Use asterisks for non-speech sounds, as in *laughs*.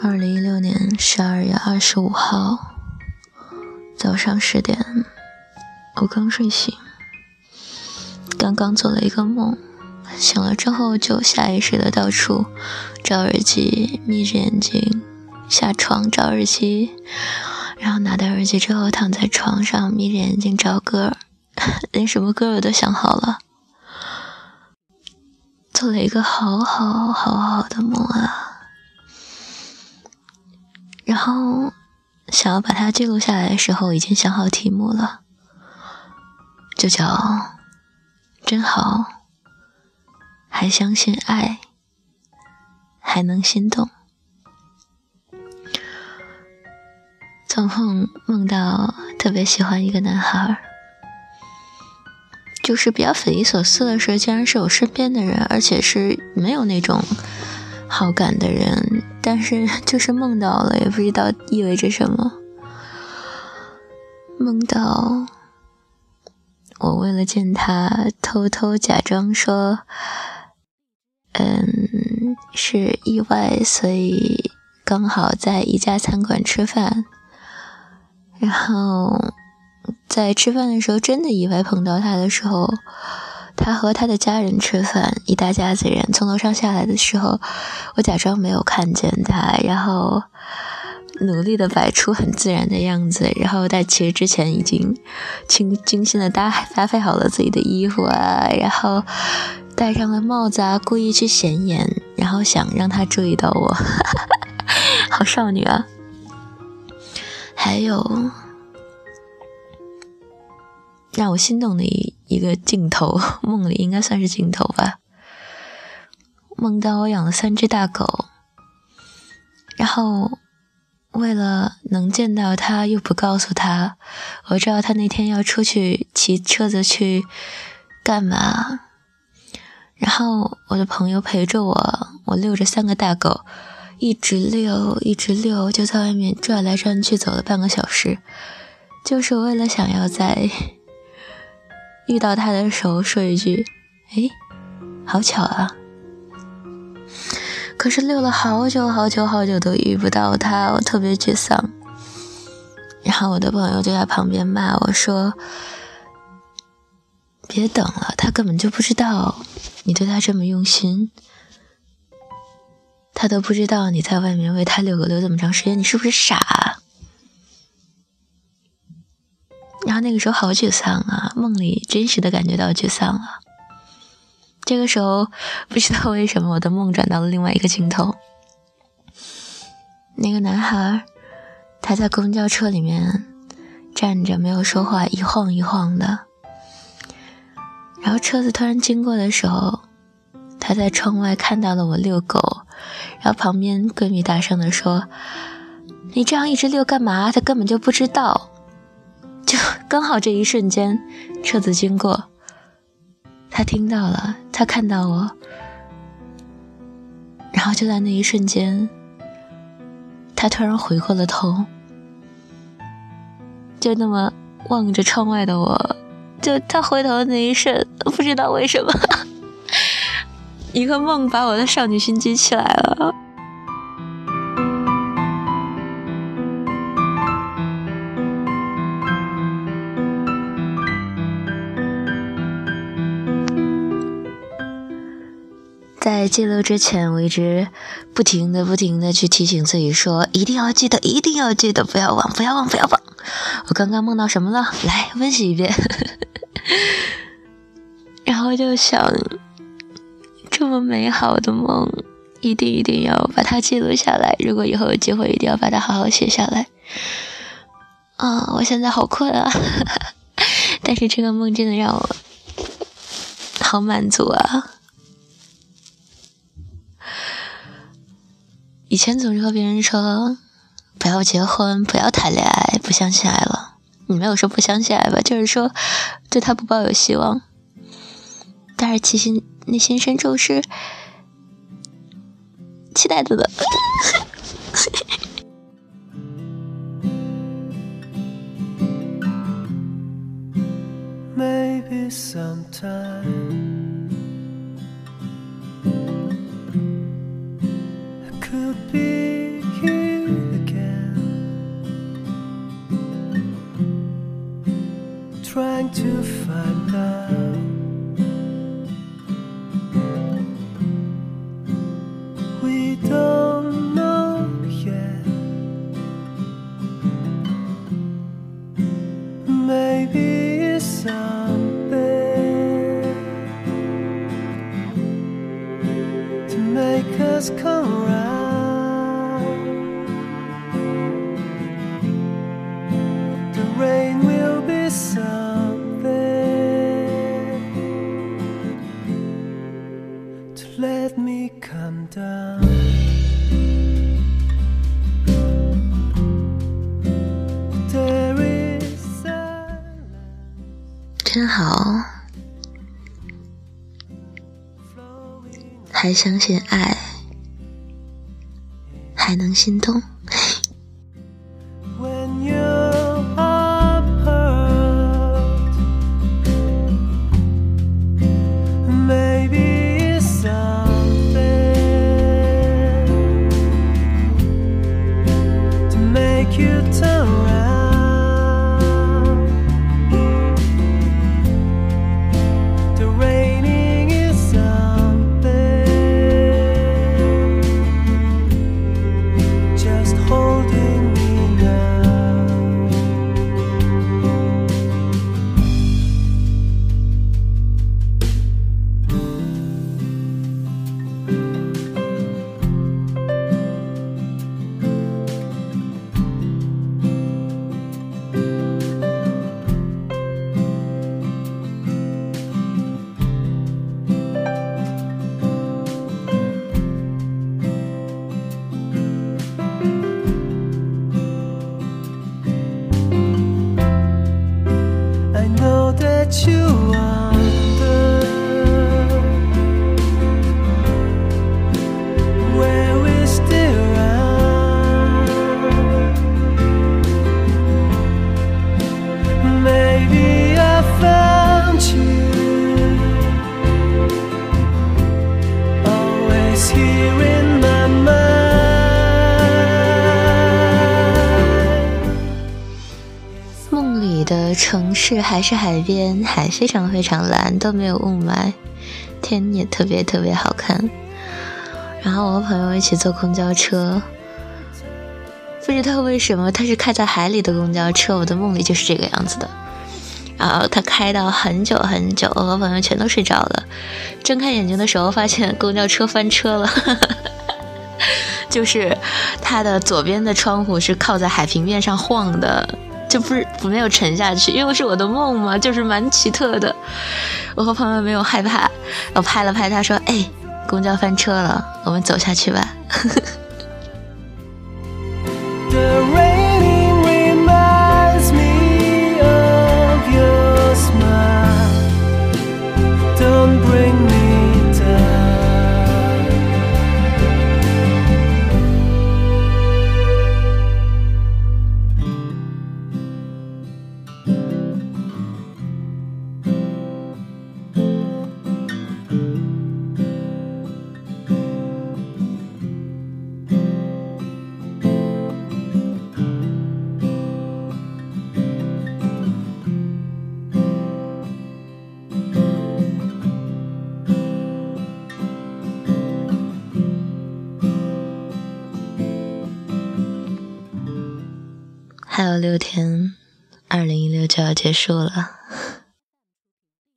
二零一六年十二月二十五号早上十点，我刚睡醒，刚刚做了一个梦，醒了之后就下意识的到处找耳机，眯着眼睛下床找耳机，然后拿到耳机之后躺在床上眯着眼睛找歌，*laughs* 连什么歌我都想好了，做了一个好好好好的梦啊。然后想要把它记录下来的时候，已经想好题目了，就叫“真好”，还相信爱，还能心动。做梦梦到特别喜欢一个男孩，就是比较匪夷所思的是，竟然是我身边的人，而且是没有那种好感的人。但是 *laughs* 就是梦到了，也不知道意味着什么。梦到我为了见他，偷偷假装说：“嗯，是意外，所以刚好在一家餐馆吃饭。然后在吃饭的时候，真的意外碰到他的时候。”他和他的家人吃饭，一大家子人。从楼上下来的时候，我假装没有看见他，然后努力的摆出很自然的样子，然后但其实之前已经精精心的搭搭配好了自己的衣服啊，然后戴上了帽子啊，故意去显眼，然后想让他注意到我，*laughs* 好少女啊，还有。让我心动的一一个镜头，*laughs* 梦里应该算是镜头吧。梦到我养了三只大狗，然后为了能见到他，又不告诉他，我知道他那天要出去骑车子去干嘛。然后我的朋友陪着我，我遛着三个大狗，一直遛，一直遛，就在外面转来转去，走了半个小时，就是为了想要在。遇到他的时候，说一句：“哎，好巧啊！”可是溜了好久好久好久都遇不到他，我特别沮丧。然后我的朋友就在旁边骂我说：“别等了，他根本就不知道你对他这么用心，他都不知道你在外面为他遛狗遛这么长时间，你是不是傻？”那个时候好沮丧啊，梦里真实的感觉到沮丧了。这个时候不知道为什么我的梦转到了另外一个镜头，*laughs* 那个男孩他在公交车里面站着没有说话，一晃一晃的。然后车子突然经过的时候，他在窗外看到了我遛狗，然后旁边闺蜜大声的说：“你这样一直遛干嘛？他根本就不知道。”就刚好这一瞬间，车子经过，他听到了，他看到我，然后就在那一瞬间，他突然回过了头，就那么望着窗外的我，就他回头的那一瞬，不知道为什么，*laughs* 一个梦把我的少女心激起来了。记录之前，我一直不停的、不停的去提醒自己说：“一定要记得，一定要记得，不要忘，不要忘，不要忘。”我刚刚梦到什么了？来温习一遍。*laughs* 然后就想，这么美好的梦，一定一定要把它记录下来。如果以后有机会，一定要把它好好写下来。啊，我现在好困啊，*laughs* 但是这个梦真的让我好满足啊。以前总是和别人说，不要结婚，不要谈恋爱，不相信爱了。你没有说不相信爱吧？就是说，对他不抱有希望。但是其实内心深处是期待着的。to find out. We don't know yet. Maybe it's something to make us come. 还相信爱，还能心动。You 城市还是海边，海非常非常蓝，都没有雾霾，天也特别特别好看。然后我和朋友一起坐公交车，不知道为什么它是开在海里的公交车，我的梦里就是这个样子的。然后它开到很久很久，我和朋友全都睡着了。睁开眼睛的时候，发现公交车翻车了。*laughs* 就是它的左边的窗户是靠在海平面上晃的，这不是没有沉下去，因为是我的梦嘛，就是蛮奇特的。我和朋友没有害怕，我拍了拍他说：“哎，公交翻车了，我们走下去吧。*laughs* 还有六天，二零一六就要结束了。